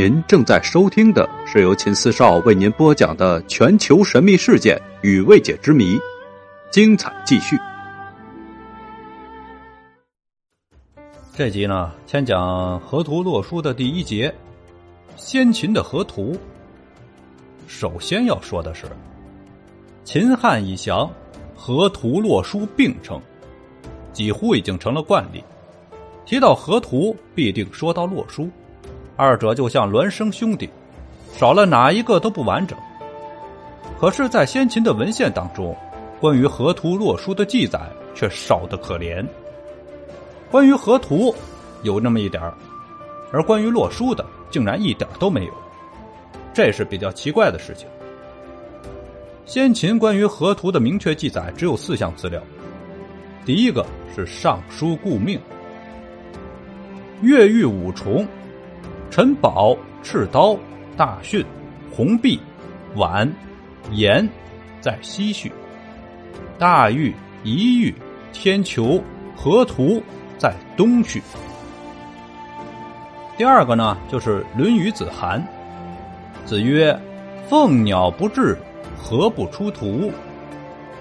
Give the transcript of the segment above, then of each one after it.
您正在收听的是由秦四少为您播讲的全球神秘事件与未解之谜，精彩继续。这集呢，先讲河图洛书的第一节，先秦的河图。首先要说的是，秦汉以降，河图洛书并称，几乎已经成了惯例。提到河图，必定说到洛书。二者就像孪生兄弟，少了哪一个都不完整。可是，在先秦的文献当中，关于河图洛书的记载却少得可怜。关于河图有那么一点儿而关于洛书的竟然一点都没有，这是比较奇怪的事情。先秦关于河图的明确记载只有四项资料，第一个是《尚书顾命》，越狱五重。陈宝、赤刀、大训、红璧、宛、严，在西序；大玉、一玉、天球、河图在东序。第二个呢，就是《论语·子涵》，子曰：“凤鸟不至，何不出图？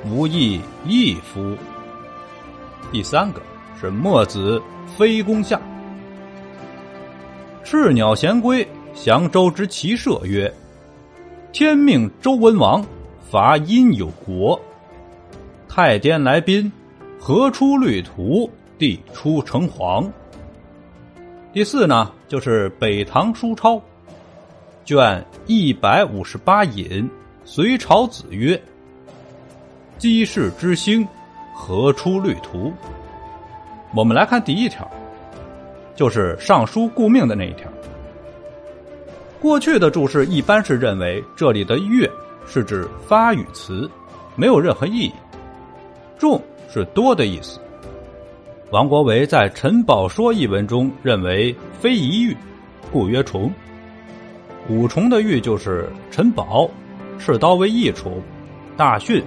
无亦亦夫。”第三个是墨子《非攻下》。赤鸟衔归，降周之骑射曰：“天命周文王，伐殷有国。太颠来宾，何出绿图？地出城隍。”第四呢，就是北唐书钞卷一百五十八引，隋朝子曰：“姬氏之星，何出绿图？”我们来看第一条。就是尚书顾命的那一条。过去的注释一般是认为这里的“月”是指发语词，没有任何意义。“众”是多的意思。王国维在《陈宝说》一文中认为非一玉，故曰重。五重的玉就是陈宝，赤刀为一重，大训、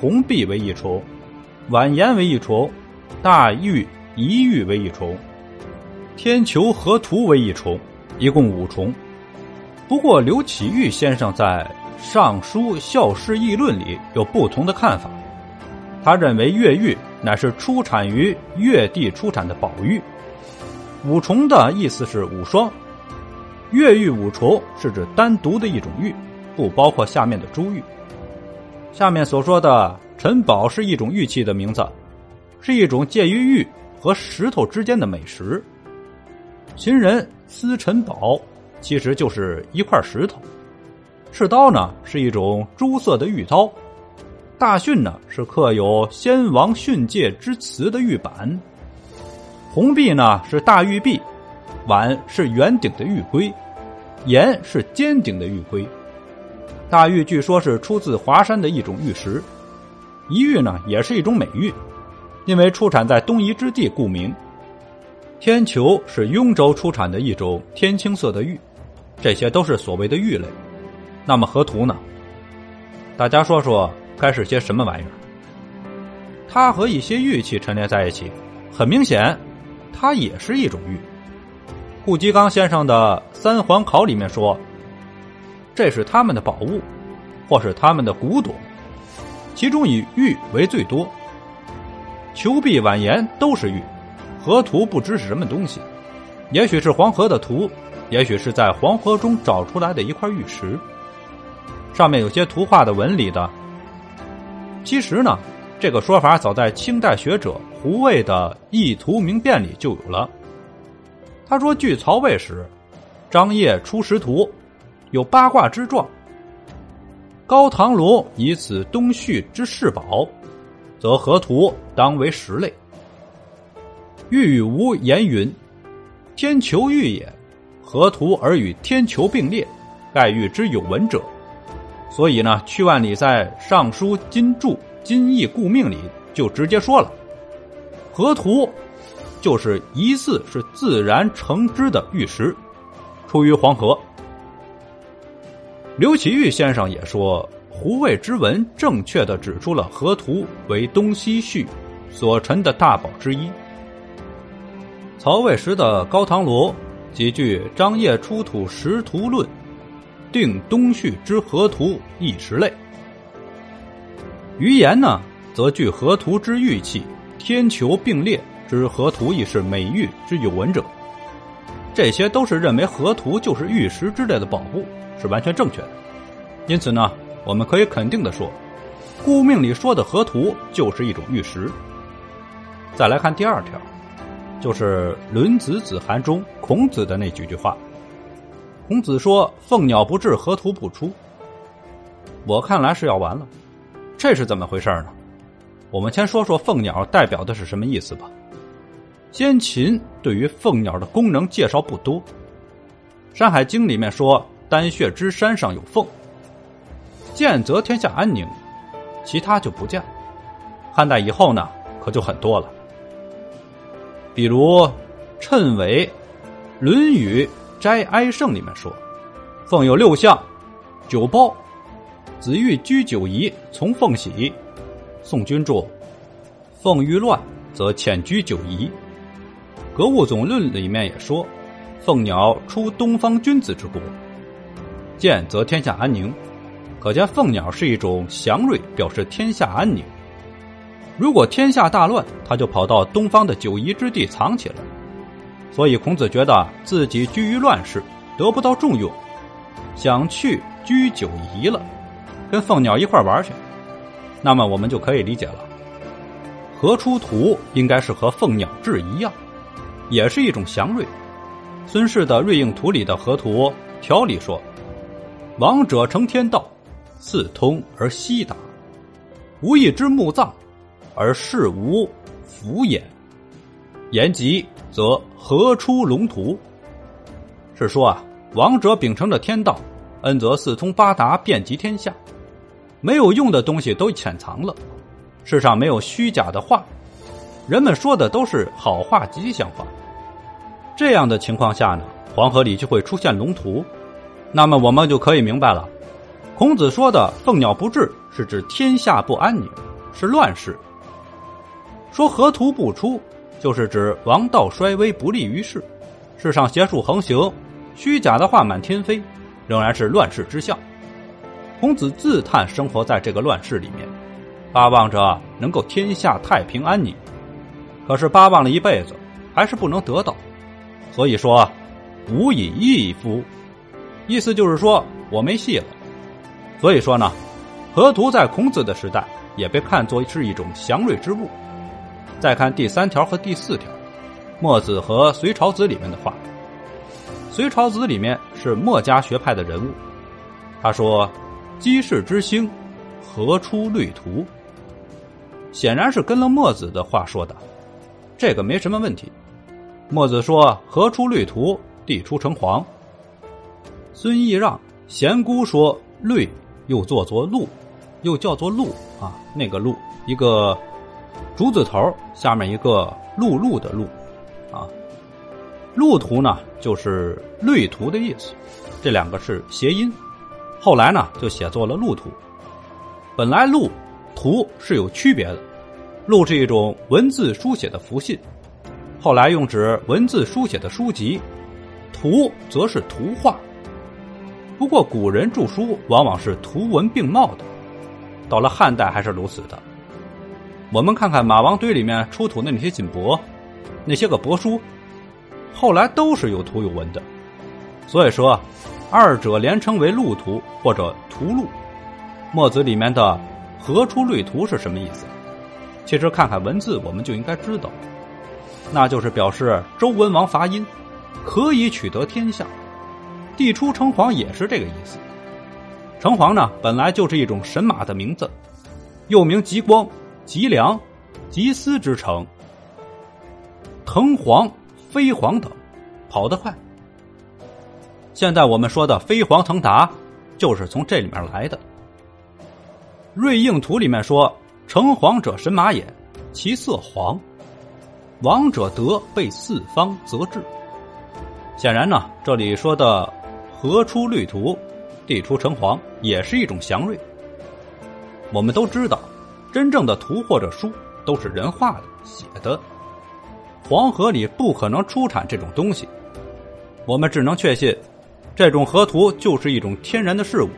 红璧为一重，婉言为一重，大玉、一玉为一重。天球河图为一重，一共五重。不过刘启玉先生在《尚书校事议论》里有不同的看法。他认为越狱乃是出产于越地出产的宝玉。五重的意思是五双，越狱五重是指单独的一种玉，不包括下面的珠玉。下面所说的陈宝是一种玉器的名字，是一种介于玉和石头之间的美食。秦人司陈宝，其实就是一块石头。赤刀呢是一种朱色的玉刀，大训呢是刻有先王训诫之词的玉板。红璧呢是大玉璧，碗是圆顶的玉龟，岩是尖顶的玉龟。大玉据说是出自华山的一种玉石，一玉呢也是一种美玉，因为出产在东夷之地，故名。天球是雍州出产的一种天青色的玉，这些都是所谓的玉类。那么河图呢？大家说说该是些什么玩意儿？它和一些玉器陈列在一起，很明显，它也是一种玉。顾颉刚先生的《三皇考》里面说，这是他们的宝物，或是他们的古董，其中以玉为最多。球璧、碗言都是玉。河图不知是什么东西，也许是黄河的图，也许是在黄河中找出来的一块玉石，上面有些图画的纹理的。其实呢，这个说法早在清代学者胡渭的《异图名辨》里就有了。他说，据曹魏时，张掖出石图，有八卦之状。高唐龙以此东序之世宝，则河图当为石类。玉无言云：“天球玉也，河图而与天球并列，盖玉之有文者。”所以呢，屈万里在《尚书金注金义故命》里就直接说了：“河图就是疑似是自然成之的玉石，出于黄河。”刘启玉先生也说，胡渭之文正确的指出了河图为东西序所陈的大宝之一。曹魏时的高唐罗几句张掖出土石图论，定东序之河图一时类。余言呢，则据河图之玉器，天球并列之河图亦是美玉之有文者。这些都是认为河图就是玉石之类的宝物，是完全正确的。因此呢，我们可以肯定的说，顾命里说的河图就是一种玉石。再来看第二条，就是《论子·子涵》中孔子的那几句话。孔子说：“凤鸟不至，河图不出。”我看来是要完了，这是怎么回事呢？我们先说说凤鸟代表的是什么意思吧。先秦对于凤鸟的功能介绍不多，《山海经》里面说丹穴之山上有凤，见则天下安宁，其他就不见。汉代以后呢，可就很多了，比如谶纬《论语斋哀胜》里面说，凤有六象，九褒，子欲居九夷，从凤喜。宋君注：凤欲乱，则遣居九夷。《格物总论》里面也说：“凤鸟出东方君子之国，见则天下安宁。”可见凤鸟是一种祥瑞，表示天下安宁。如果天下大乱，他就跑到东方的九夷之地藏起来。所以孔子觉得自己居于乱世，得不到重用，想去居九夷了，跟凤鸟一块玩去。那么我们就可以理解了，何出图应该是和凤鸟志一样。也是一种祥瑞。孙氏的《瑞应图》里的河图条里说：“王者承天道，四通而西达，无一之墓葬，而事无福也。言及则何出龙图？”是说啊，王者秉承着天道，恩泽四通八达，遍及天下，没有用的东西都潜藏了，世上没有虚假的话。人们说的都是好话、吉祥话。这样的情况下呢，黄河里就会出现龙图。那么我们就可以明白了，孔子说的“凤鸟不至”是指天下不安宁，是乱世；说“河图不出”，就是指王道衰微，不利于世，世上邪术横行，虚假的话满天飞，仍然是乱世之象。孔子自叹生活在这个乱世里面，巴望着能够天下太平安宁。可是巴望了一辈子，还是不能得到，所以说无以义夫，意思就是说我没戏了。所以说呢，河图在孔子的时代也被看作是一种祥瑞之物。再看第三条和第四条，墨子和隋朝子里面的话。隋朝子里面是墨家学派的人物，他说：“姬氏之星，何出绿图？”显然是跟了墨子的话说的。这个没什么问题。墨子说：“何出绿图，地出城隍。”孙义让贤姑说：“绿又做作鹿，又叫做鹿啊，那个鹿，一个竹字头下面一个陆路的陆啊。路图呢，就是绿图的意思，这两个是谐音。后来呢，就写作了路图。本来路图是有区别的。”路是一种文字书写的符信，后来用指文字书写的书籍，图则是图画。不过古人著书往往是图文并茂的，到了汉代还是如此的。我们看看马王堆里面出土的那些锦帛，那些个帛书，后来都是有图有文的。所以说，二者连称为路图或者图录。墨子里面的“何出绿图”是什么意思？其实看看文字，我们就应该知道，那就是表示周文王伐殷，可以取得天下。地出城隍也是这个意思。城隍呢，本来就是一种神马的名字，又名极光、吉良、吉思之城。腾黄、飞黄等，跑得快。现在我们说的飞黄腾达，就是从这里面来的。瑞应图里面说。成黄者神马也，其色黄。王者德被四方则治。显然呢，这里说的“河出绿图，地出城隍”也是一种祥瑞。我们都知道，真正的图或者书都是人画的、写的，黄河里不可能出产这种东西。我们只能确信，这种河图就是一种天然的事物。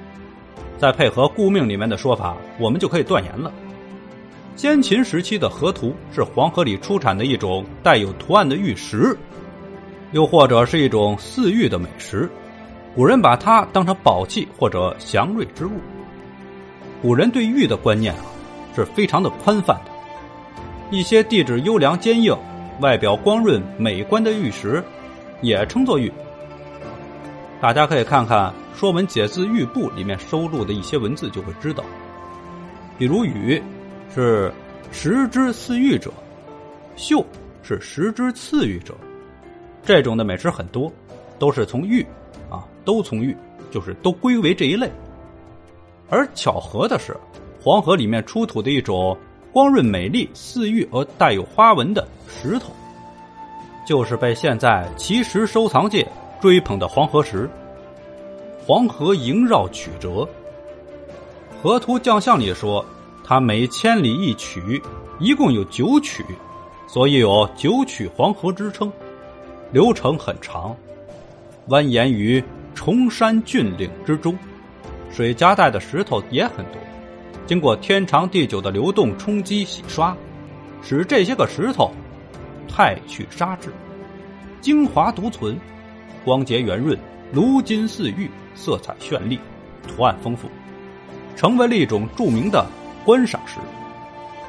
再配合顾命里面的说法，我们就可以断言了：先秦时期的河图是黄河里出产的一种带有图案的玉石，又或者是一种似玉的美石。古人把它当成宝器或者祥瑞之物。古人对玉的观念啊，是非常的宽泛的。一些地质优良、坚硬、外表光润、美观的玉石，也称作玉。大家可以看看《说文解字玉部》里面收录的一些文字，就会知道。比如“羽”是食之似玉者，“秀”是食之次玉者。这种的美食很多，都是从玉啊，都从玉，就是都归为这一类。而巧合的是，黄河里面出土的一种光润美丽、似玉而带有花纹的石头，就是被现在奇石收藏界。追捧的黄河石，黄河萦绕曲折。河图将相里说，它每千里一曲，一共有九曲，所以有九曲黄河之称。流程很长，蜿蜒于崇山峻岭之中，水夹带的石头也很多，经过天长地久的流动冲击洗刷，使这些个石头太去沙质，精华独存。光洁圆润，如金似玉，色彩绚丽，图案丰富，成为了一种著名的观赏石。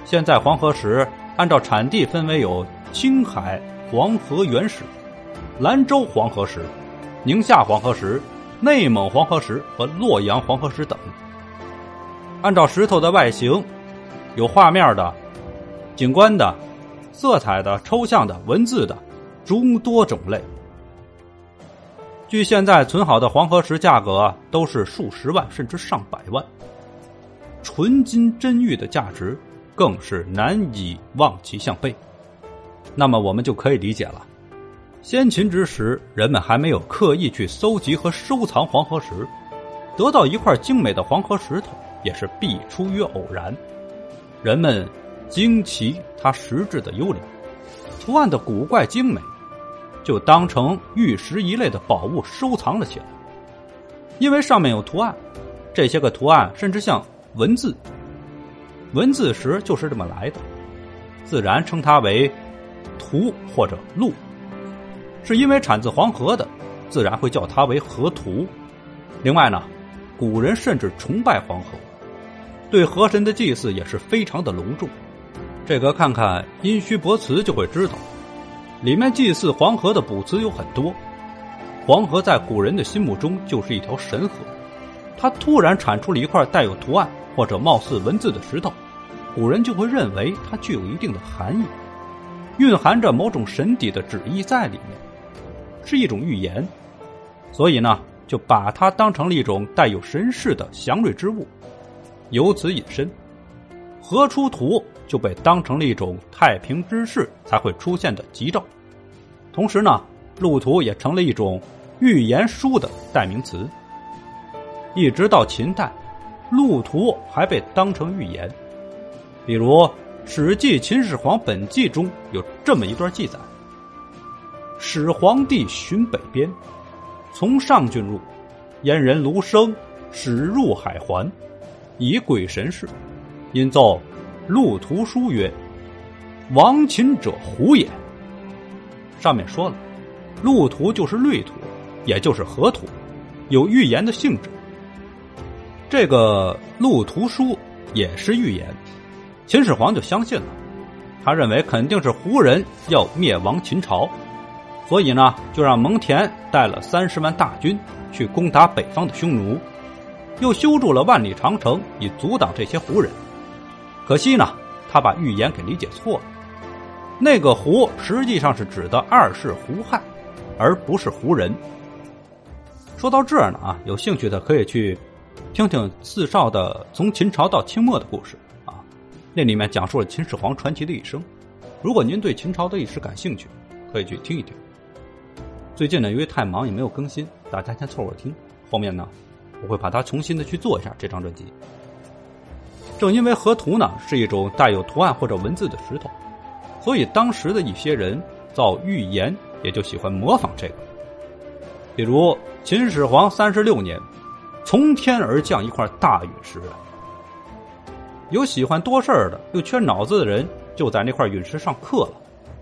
现在黄河石按照产地分为有青海黄河原石、兰州黄河石、宁夏黄河石、内蒙黄河石和洛阳黄河石等。按照石头的外形，有画面的、景观的、色彩的、抽象的、文字的诸多种类。据现在存好的黄河石价格都是数十万甚至上百万，纯金真玉的价值更是难以望其项背。那么我们就可以理解了，先秦之时人们还没有刻意去搜集和收藏黄河石，得到一块精美的黄河石头也是必出于偶然。人们惊奇它石质的优良，图案的古怪精美。就当成玉石一类的宝物收藏了起来，因为上面有图案，这些个图案甚至像文字，文字石就是这么来的，自然称它为图或者录。是因为产自黄河的，自然会叫它为河图。另外呢，古人甚至崇拜黄河，对河神的祭祀也是非常的隆重。这个看看《殷墟博词》就会知道。里面祭祀黄河的卜辞有很多，黄河在古人的心目中就是一条神河，它突然产出了一块带有图案或者貌似文字的石头，古人就会认为它具有一定的含义，蕴含着某种神底的旨意在里面，是一种预言，所以呢，就把它当成了一种带有神势的祥瑞之物，由此引申，河出图。就被当成了一种太平之世才会出现的吉兆，同时呢，路图也成了一种预言书的代名词。一直到秦代，路图还被当成预言。比如《史记·秦始皇本纪》中有这么一段记载：始皇帝巡北边，从上郡入，燕人卢生始入海环，以鬼神事，因奏。陆图书曰：“亡秦者胡也。”上面说了，陆图就是绿土，也就是河图，有预言的性质。这个陆图书也是预言，秦始皇就相信了，他认为肯定是胡人要灭亡秦朝，所以呢，就让蒙恬带了三十万大军去攻打北方的匈奴，又修筑了万里长城以阻挡这些胡人。可惜呢，他把预言给理解错了。那个胡实际上是指的二世胡亥，而不是胡人。说到这儿呢，啊，有兴趣的可以去听听四少的从秦朝到清末的故事啊，那里面讲述了秦始皇传奇的一生。如果您对秦朝的历史感兴趣，可以去听一听。最近呢，由于太忙也没有更新，大家先凑合听。后面呢，我会把它重新的去做一下这张专辑。正因为河图呢是一种带有图案或者文字的石头，所以当时的一些人造预言也就喜欢模仿这个。比如秦始皇三十六年，从天而降一块大陨石。有喜欢多事儿的又缺脑子的人，就在那块陨石上刻了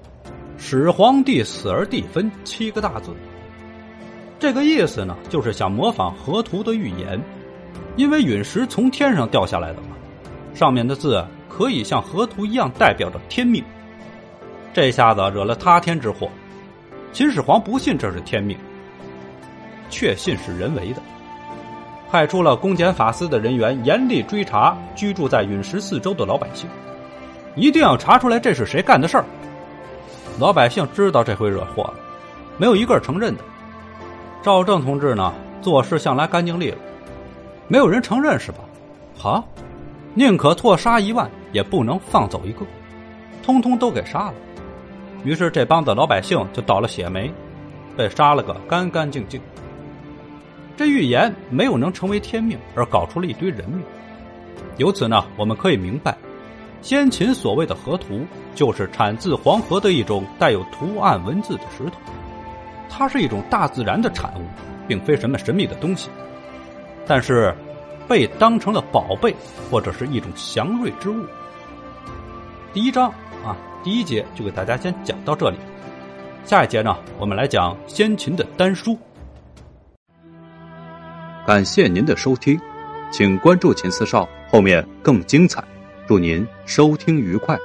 “始皇帝死而地分”七个大字。这个意思呢，就是想模仿河图的预言，因为陨石从天上掉下来的嘛，上面的字可以像河图一样代表着天命。这下子惹了塌天之祸。秦始皇不信这是天命，确信是人为的。派出了公检法司的人员，严厉追查居住在陨石四周的老百姓，一定要查出来这是谁干的事儿。老百姓知道这回惹祸了，没有一个承认的。赵正同志呢，做事向来干净利落，没有人承认是吧？好，宁可错杀一万，也不能放走一个，通通都给杀了。于是这帮子老百姓就倒了血霉，被杀了个干干净净。这预言没有能成为天命，而搞出了一堆人命。由此呢，我们可以明白，先秦所谓的河图，就是产自黄河的一种带有图案文字的石头。它是一种大自然的产物，并非什么神秘的东西。但是，被当成了宝贝或者是一种祥瑞之物。第一章啊，第一节就给大家先讲到这里。下一节呢，我们来讲先秦的丹书。感谢您的收听，请关注秦四少，后面更精彩。祝您收听愉快。